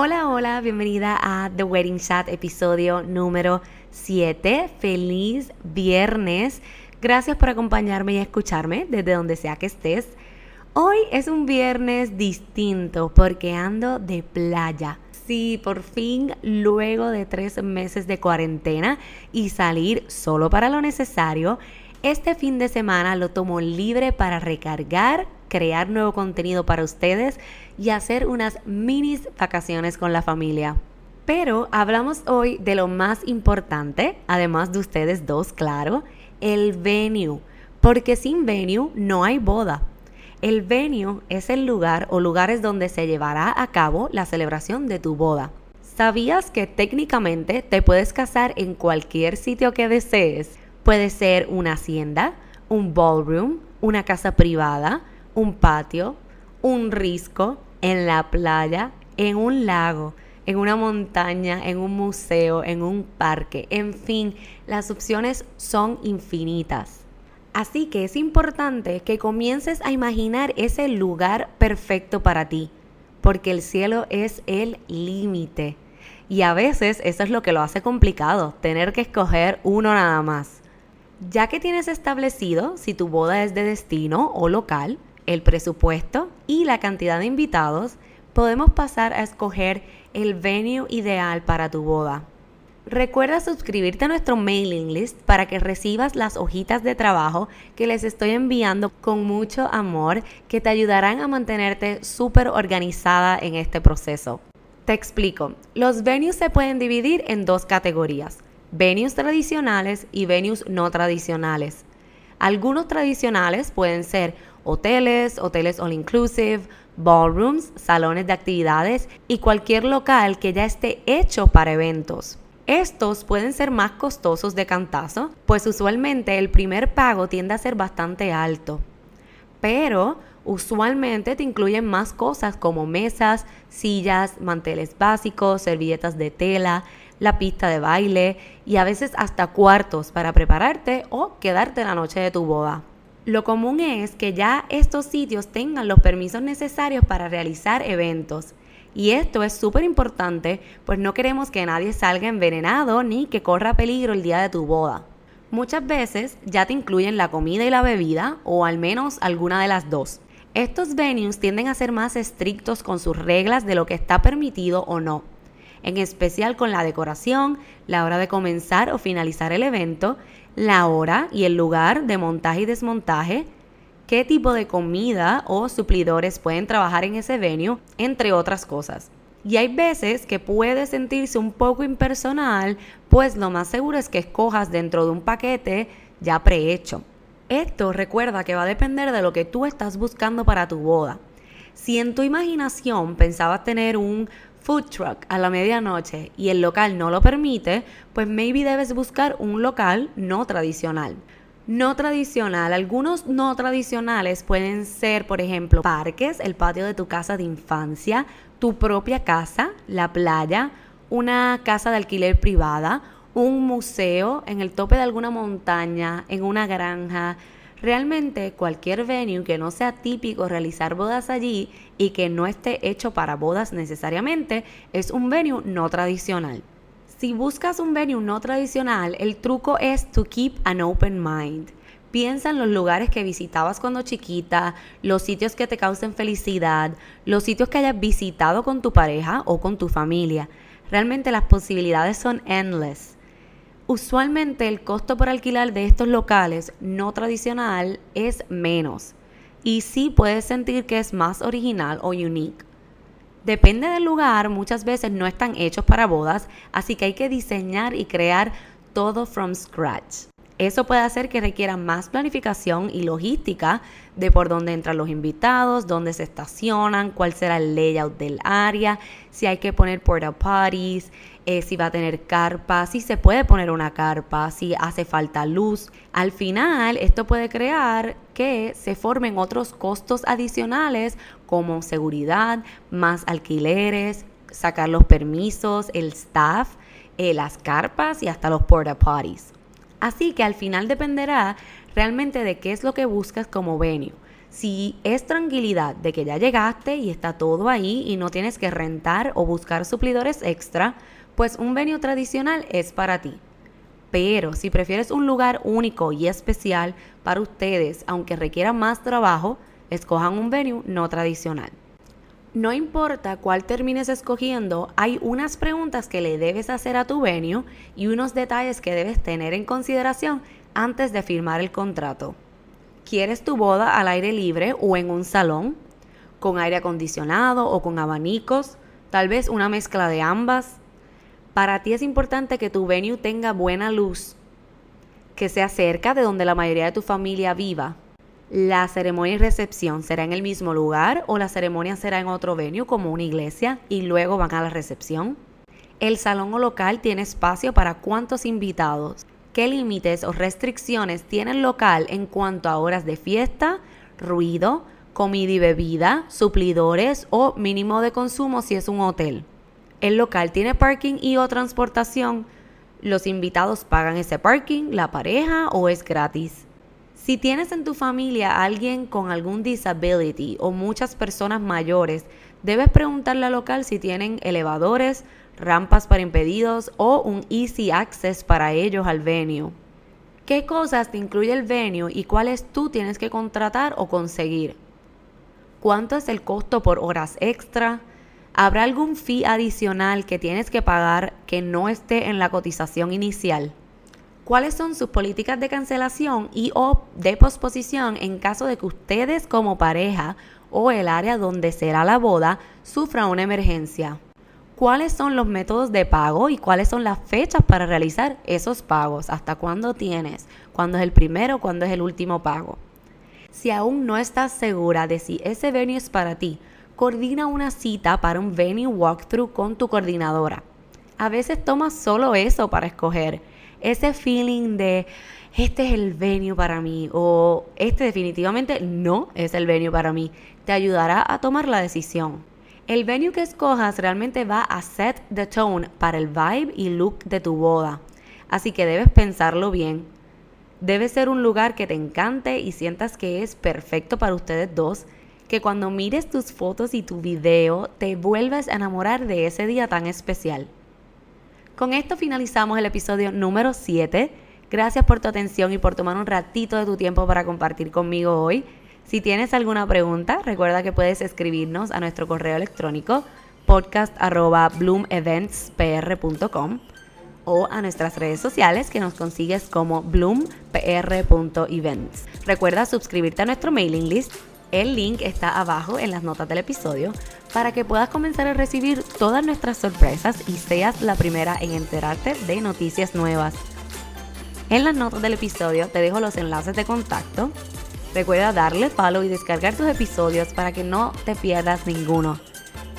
Hola, hola, bienvenida a The Wedding Chat, episodio número 7. Feliz viernes. Gracias por acompañarme y escucharme desde donde sea que estés. Hoy es un viernes distinto porque ando de playa. Sí, por fin, luego de tres meses de cuarentena y salir solo para lo necesario, este fin de semana lo tomo libre para recargar, crear nuevo contenido para ustedes y hacer unas minis vacaciones con la familia. Pero hablamos hoy de lo más importante, además de ustedes dos, claro, el venue. Porque sin venue no hay boda. El venue es el lugar o lugares donde se llevará a cabo la celebración de tu boda. ¿Sabías que técnicamente te puedes casar en cualquier sitio que desees? Puede ser una hacienda, un ballroom, una casa privada, un patio, un risco, en la playa, en un lago en una montaña, en un museo, en un parque, en fin, las opciones son infinitas. Así que es importante que comiences a imaginar ese lugar perfecto para ti, porque el cielo es el límite. Y a veces eso es lo que lo hace complicado, tener que escoger uno nada más. Ya que tienes establecido si tu boda es de destino o local, el presupuesto y la cantidad de invitados, podemos pasar a escoger el venue ideal para tu boda. Recuerda suscribirte a nuestro mailing list para que recibas las hojitas de trabajo que les estoy enviando con mucho amor que te ayudarán a mantenerte súper organizada en este proceso. Te explico, los venues se pueden dividir en dos categorías, venues tradicionales y venues no tradicionales. Algunos tradicionales pueden ser hoteles, hoteles all inclusive, ballrooms, salones de actividades y cualquier local que ya esté hecho para eventos. Estos pueden ser más costosos de cantazo, pues usualmente el primer pago tiende a ser bastante alto. Pero usualmente te incluyen más cosas como mesas, sillas, manteles básicos, servilletas de tela, la pista de baile y a veces hasta cuartos para prepararte o quedarte la noche de tu boda. Lo común es que ya estos sitios tengan los permisos necesarios para realizar eventos. Y esto es súper importante, pues no queremos que nadie salga envenenado ni que corra peligro el día de tu boda. Muchas veces ya te incluyen la comida y la bebida, o al menos alguna de las dos. Estos venues tienden a ser más estrictos con sus reglas de lo que está permitido o no, en especial con la decoración, la hora de comenzar o finalizar el evento la hora y el lugar de montaje y desmontaje, qué tipo de comida o suplidores pueden trabajar en ese venue, entre otras cosas. Y hay veces que puede sentirse un poco impersonal, pues lo más seguro es que escojas dentro de un paquete ya prehecho. Esto recuerda que va a depender de lo que tú estás buscando para tu boda. Si en tu imaginación pensabas tener un food truck a la medianoche y el local no lo permite, pues maybe debes buscar un local no tradicional. No tradicional, algunos no tradicionales pueden ser, por ejemplo, parques, el patio de tu casa de infancia, tu propia casa, la playa, una casa de alquiler privada, un museo en el tope de alguna montaña, en una granja, Realmente cualquier venue que no sea típico realizar bodas allí y que no esté hecho para bodas necesariamente es un venue no tradicional. Si buscas un venue no tradicional, el truco es to keep an open mind. Piensa en los lugares que visitabas cuando chiquita, los sitios que te causen felicidad, los sitios que hayas visitado con tu pareja o con tu familia. Realmente las posibilidades son endless. Usualmente el costo por alquilar de estos locales no tradicional es menos y sí puedes sentir que es más original o unique. Depende del lugar, muchas veces no están hechos para bodas, así que hay que diseñar y crear todo from scratch. Eso puede hacer que requiera más planificación y logística de por dónde entran los invitados, dónde se estacionan, cuál será el layout del área, si hay que poner porta potties, eh, si va a tener carpa, si se puede poner una carpa, si hace falta luz. Al final, esto puede crear que se formen otros costos adicionales como seguridad, más alquileres, sacar los permisos, el staff, eh, las carpas y hasta los porta potties. Así que al final dependerá realmente de qué es lo que buscas como venue. Si es tranquilidad de que ya llegaste y está todo ahí y no tienes que rentar o buscar suplidores extra, pues un venue tradicional es para ti. Pero si prefieres un lugar único y especial para ustedes, aunque requiera más trabajo, escojan un venue no tradicional. No importa cuál termines escogiendo, hay unas preguntas que le debes hacer a tu venue y unos detalles que debes tener en consideración antes de firmar el contrato. ¿Quieres tu boda al aire libre o en un salón? ¿Con aire acondicionado o con abanicos? Tal vez una mezcla de ambas. Para ti es importante que tu venue tenga buena luz, que sea cerca de donde la mayoría de tu familia viva la ceremonia y recepción será en el mismo lugar o la ceremonia será en otro venue como una iglesia y luego van a la recepción. El salón o local tiene espacio para cuántos invitados. ¿Qué límites o restricciones tiene el local en cuanto a horas de fiesta, ruido, comida y bebida, suplidores o mínimo de consumo si es un hotel? El local tiene parking y o transportación. Los invitados pagan ese parking, la pareja o es gratis. Si tienes en tu familia alguien con algún disability o muchas personas mayores, debes preguntarle al local si tienen elevadores, rampas para impedidos o un easy access para ellos al venue. ¿Qué cosas te incluye el venue y cuáles tú tienes que contratar o conseguir? ¿Cuánto es el costo por horas extra? ¿Habrá algún fee adicional que tienes que pagar que no esté en la cotización inicial? Cuáles son sus políticas de cancelación y o de posposición en caso de que ustedes como pareja o el área donde será la boda sufra una emergencia. ¿Cuáles son los métodos de pago y cuáles son las fechas para realizar esos pagos? ¿Hasta cuándo tienes? ¿Cuándo es el primero? ¿Cuándo es el último pago? Si aún no estás segura de si ese venue es para ti, coordina una cita para un venue walkthrough con tu coordinadora. A veces tomas solo eso para escoger ese feeling de este es el venue para mí o este definitivamente no es el venue para mí, te ayudará a tomar la decisión. El venue que escojas realmente va a set the tone para el vibe y look de tu boda, así que debes pensarlo bien. Debe ser un lugar que te encante y sientas que es perfecto para ustedes dos, que cuando mires tus fotos y tu video te vuelvas a enamorar de ese día tan especial. Con esto finalizamos el episodio número 7. Gracias por tu atención y por tomar un ratito de tu tiempo para compartir conmigo hoy. Si tienes alguna pregunta, recuerda que puedes escribirnos a nuestro correo electrónico podcast.bloomeventspr.com o a nuestras redes sociales que nos consigues como bloompr.events. Recuerda suscribirte a nuestro mailing list el link está abajo en las notas del episodio para que puedas comenzar a recibir todas nuestras sorpresas y seas la primera en enterarte de noticias nuevas. En las notas del episodio te dejo los enlaces de contacto. Recuerda darle follow y descargar tus episodios para que no te pierdas ninguno.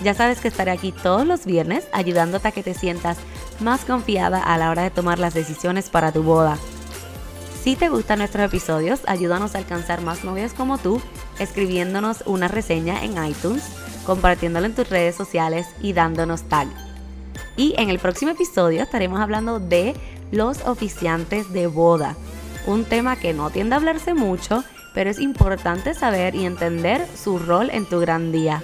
Ya sabes que estaré aquí todos los viernes ayudándote a que te sientas más confiada a la hora de tomar las decisiones para tu boda. Si te gustan nuestros episodios, ayúdanos a alcanzar más novias como tú escribiéndonos una reseña en iTunes, compartiéndolo en tus redes sociales y dándonos tag. Y en el próximo episodio estaremos hablando de los oficiantes de boda, un tema que no tiende a hablarse mucho, pero es importante saber y entender su rol en tu gran día.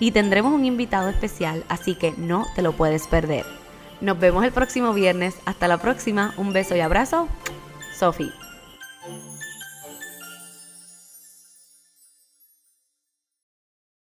Y tendremos un invitado especial, así que no te lo puedes perder. Nos vemos el próximo viernes. Hasta la próxima. Un beso y abrazo. Sophie.